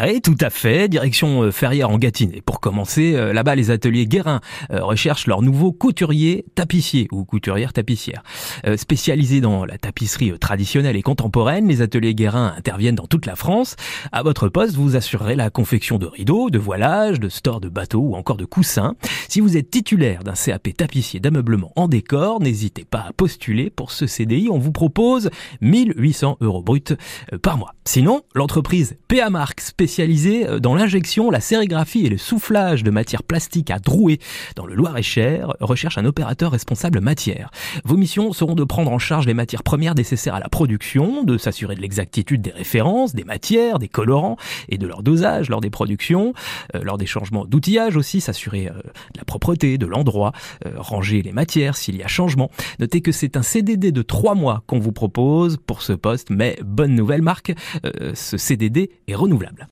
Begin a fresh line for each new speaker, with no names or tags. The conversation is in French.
Oui, tout à fait. Direction euh, Ferrière en Gâtinais. Pour commencer, euh, là-bas, les ateliers Guérin euh, recherchent leur nouveau couturier tapissier ou couturière tapissière. spécialisés dans la tapisserie traditionnelle et contemporaine, les ateliers Guérin interviennent dans toute la France. À votre poste, vous assurerez la confection de rideaux, de voilages, de stores de bateaux ou encore de coussins. Si vous êtes titulaire d'un CAP tapissier d'ameublement en décor, n'hésitez pas à postuler pour ce CDI. On vous propose 1800 euros bruts par mois. Sinon, l'entreprise PA Marx spécialisée euh, dans l'injection, la sérigraphie et le soufflage de matières plastiques à Drouet dans le Loir-et-Cher recherche un opérateur responsable matière. Vos missions seront de prendre en charge les matières premières nécessaires à la production, de s'assurer de l'exactitude des références, des matières, des colorants et de leur dosage lors des productions, euh, lors des changements d'outillage aussi, s'assurer euh, de la propreté de l'endroit, ranger les matières s'il y a changement. Notez que c'est un CDD de trois mois qu'on vous propose pour ce poste, mais bonne nouvelle Marc, ce CDD est renouvelable.